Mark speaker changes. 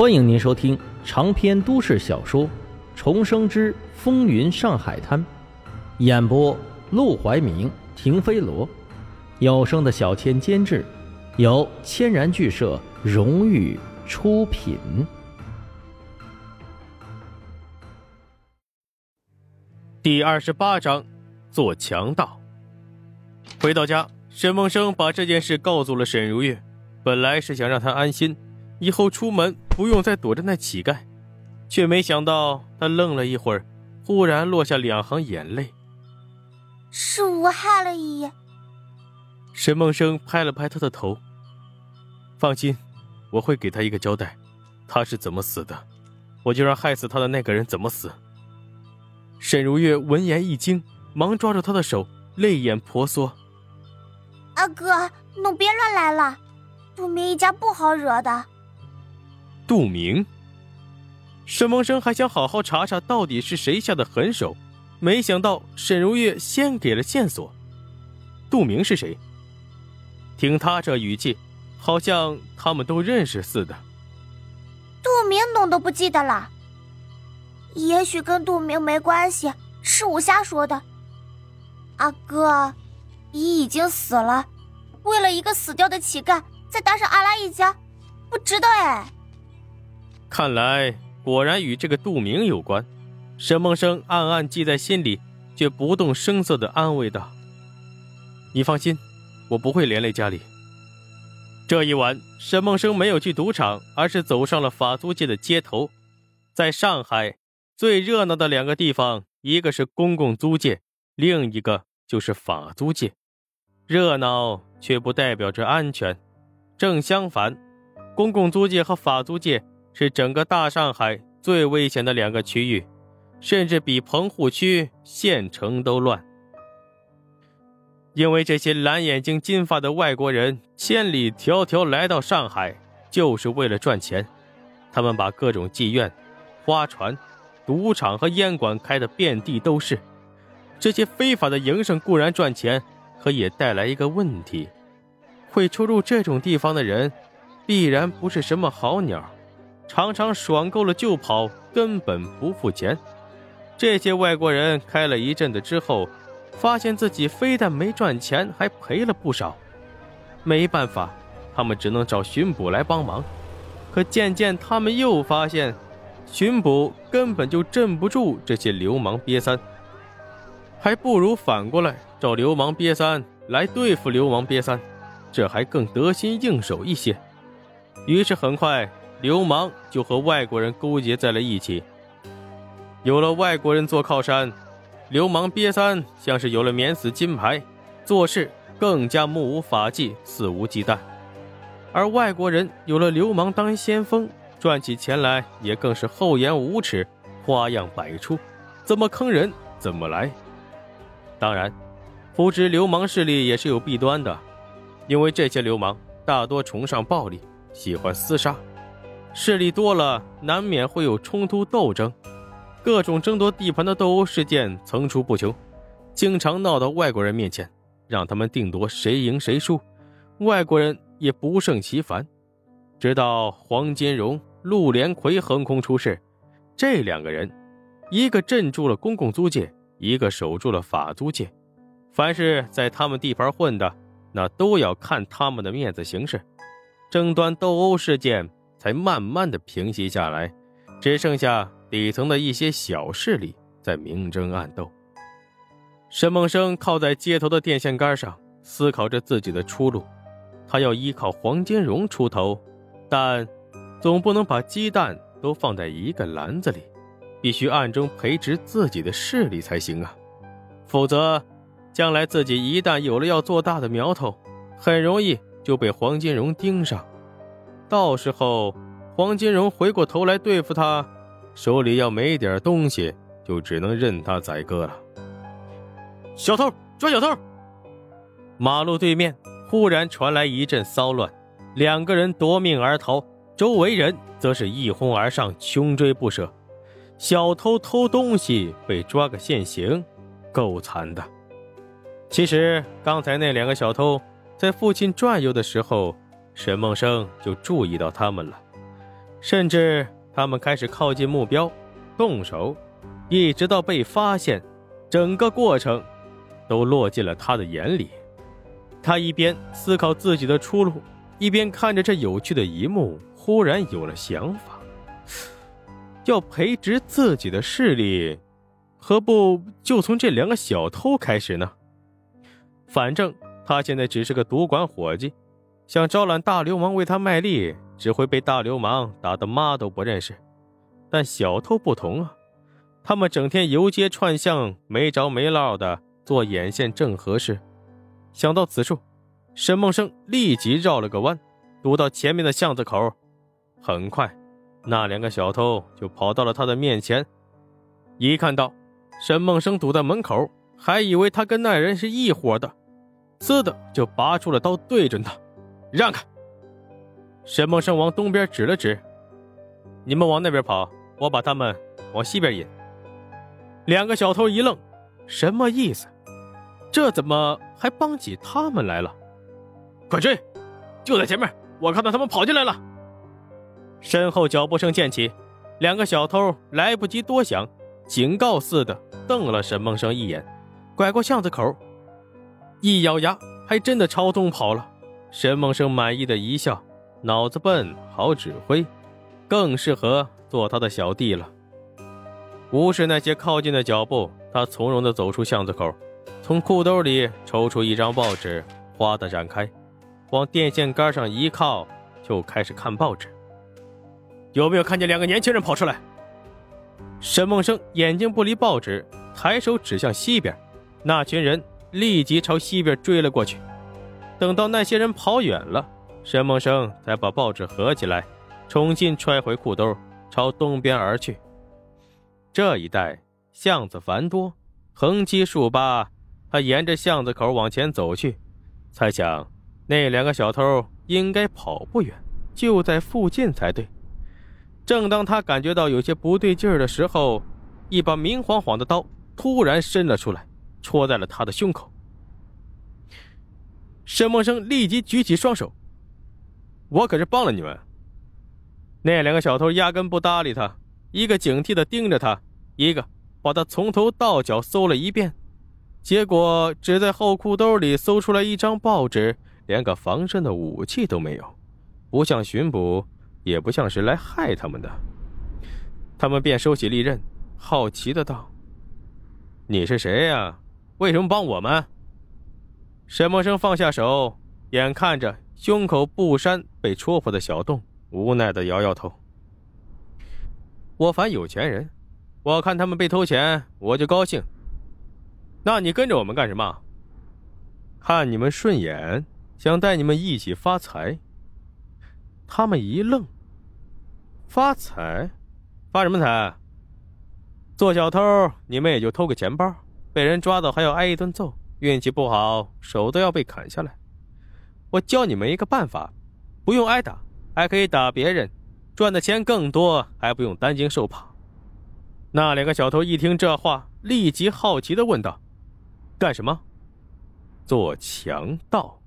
Speaker 1: 欢迎您收听长篇都市小说《重生之风云上海滩》，演播：陆怀明、停飞罗，有声的小千监制，由千然剧社荣誉出品。
Speaker 2: 第二十八章，做强盗。回到家，沈梦生把这件事告诉了沈如月，本来是想让她安心。以后出门不用再躲着那乞丐，却没想到他愣了一会儿，忽然落下两行眼泪。
Speaker 3: 是我害了爷爷。
Speaker 2: 沈梦生拍了拍他的头。放心，我会给他一个交代。他是怎么死的，我就让害死他的那个人怎么死。沈如月闻言一惊，忙抓住他的手，泪眼婆娑。
Speaker 3: 阿哥，侬别乱来了，杜明一家不好惹的。
Speaker 2: 杜明，沈梦生还想好好查查到底是谁下的狠手，没想到沈如月先给了线索。杜明是谁？听他这语气，好像他们都认识似的。
Speaker 3: 杜明，侬都不记得了？也许跟杜明没关系，是我瞎说的。阿哥，姨已经死了，为了一个死掉的乞丐，再搭上阿拉一家，不值得哎。
Speaker 2: 看来果然与这个杜明有关，沈梦生暗暗记在心里，却不动声色的安慰道：“你放心，我不会连累家里。”这一晚，沈梦生没有去赌场，而是走上了法租界的街头。在上海最热闹的两个地方，一个是公共租界，另一个就是法租界。热闹却不代表着安全，正相反，公共租界和法租界。是整个大上海最危险的两个区域，甚至比棚户区、县城都乱。因为这些蓝眼睛、金发的外国人千里迢迢来到上海，就是为了赚钱。他们把各种妓院、花船、赌场和烟馆开得遍地都是。这些非法的营生固然赚钱，可也带来一个问题：会出入这种地方的人，必然不是什么好鸟。常常爽够了就跑，根本不付钱。这些外国人开了一阵子之后，发现自己非但没赚钱，还赔了不少。没办法，他们只能找巡捕来帮忙。可渐渐，他们又发现，巡捕根本就镇不住这些流氓瘪三，还不如反过来找流氓瘪三来对付流氓瘪三，这还更得心应手一些。于是，很快。流氓就和外国人勾结在了一起。有了外国人做靠山，流氓瘪三像是有了免死金牌，做事更加目无法纪、肆无忌惮；而外国人有了流氓当先锋，赚起钱来也更是厚颜无耻，花样百出，怎么坑人怎么来。当然，扶植流氓势力也是有弊端的，因为这些流氓大多崇尚暴力，喜欢厮杀。势力多了，难免会有冲突斗争，各种争夺地盘的斗殴事件层出不穷，经常闹到外国人面前，让他们定夺谁赢谁输，外国人也不胜其烦。直到黄金荣、陆连魁横空出世，这两个人，一个镇住了公共租界，一个守住了法租界，凡是在他们地盘混的，那都要看他们的面子行事，争端斗殴事件。才慢慢的平息下来，只剩下底层的一些小势力在明争暗斗。沈梦生靠在街头的电线杆上，思考着自己的出路。他要依靠黄金荣出头，但总不能把鸡蛋都放在一个篮子里，必须暗中培植自己的势力才行啊！否则，将来自己一旦有了要做大的苗头，很容易就被黄金荣盯上。到时候，黄金荣回过头来对付他，手里要没点东西，就只能任他宰割了。小偷抓小偷！马路对面忽然传来一阵骚乱，两个人夺命而逃，周围人则是一哄而上，穷追不舍。小偷偷东西被抓个现行，够惨的。其实刚才那两个小偷在附近转悠的时候。沈梦生就注意到他们了，甚至他们开始靠近目标，动手，一直到被发现，整个过程都落进了他的眼里。他一边思考自己的出路，一边看着这有趣的一幕，忽然有了想法：要培植自己的势力，何不就从这两个小偷开始呢？反正他现在只是个赌馆伙计，想招揽大流氓为他卖力，只会被大流氓打得妈都不认识。但小偷不同啊，他们整天游街串巷，没着没落的做眼线正合适。想到此处，沈梦生立即绕了个弯，堵到前面的巷子口。很快，那两个小偷就跑到了他的面前。一看到沈梦生堵在门口，还以为他跟那人是一伙的。呲的就拔出了刀，对准他，让开！沈梦生往东边指了指，你们往那边跑，我把他们往西边引。两个小偷一愣，什么意思？这怎么还帮起他们来了？快追！就在前面，我看到他们跑进来了。身后脚步声渐起，两个小偷来不及多想，警告似的瞪了沈梦生一眼，拐过巷子口。一咬牙，还真的朝东跑了。沈梦生满意的一笑，脑子笨，好指挥，更适合做他的小弟了。无视那些靠近的脚步，他从容的走出巷子口，从裤兜里抽出一张报纸，哗的展开，往电线杆上一靠，就开始看报纸。有没有看见两个年轻人跑出来？沈梦生眼睛不离报纸，抬手指向西边，那群人。立即朝西边追了过去。等到那些人跑远了，沈梦生才把报纸合起来，重新揣回裤兜，朝东边而去。这一带巷子繁多，横七竖八，他沿着巷子口往前走去，猜想那两个小偷应该跑不远，就在附近才对。正当他感觉到有些不对劲儿的时候，一把明晃晃的刀突然伸了出来。戳在了他的胸口。沈梦生立即举起双手：“我可是帮了你们。”那两个小偷压根不搭理他，一个警惕的盯着他，一个把他从头到脚搜了一遍，结果只在后裤兜里搜出来一张报纸，连个防身的武器都没有，不像巡捕，也不像是来害他们的。他们便收起利刃，好奇的道：“你是谁呀？”为什么帮我们？沈梦生放下手，眼看着胸口布衫被戳破的小洞，无奈的摇摇头。我烦有钱人，我看他们被偷钱，我就高兴。那你跟着我们干什么？看你们顺眼，想带你们一起发财。他们一愣，发财？发什么财？做小偷，你们也就偷个钱包。被人抓到还要挨一顿揍，运气不好手都要被砍下来。我教你们一个办法，不用挨打，还可以打别人，赚的钱更多，还不用担惊受怕。那两个小偷一听这话，立即好奇的问道：“干什么？做强盗？”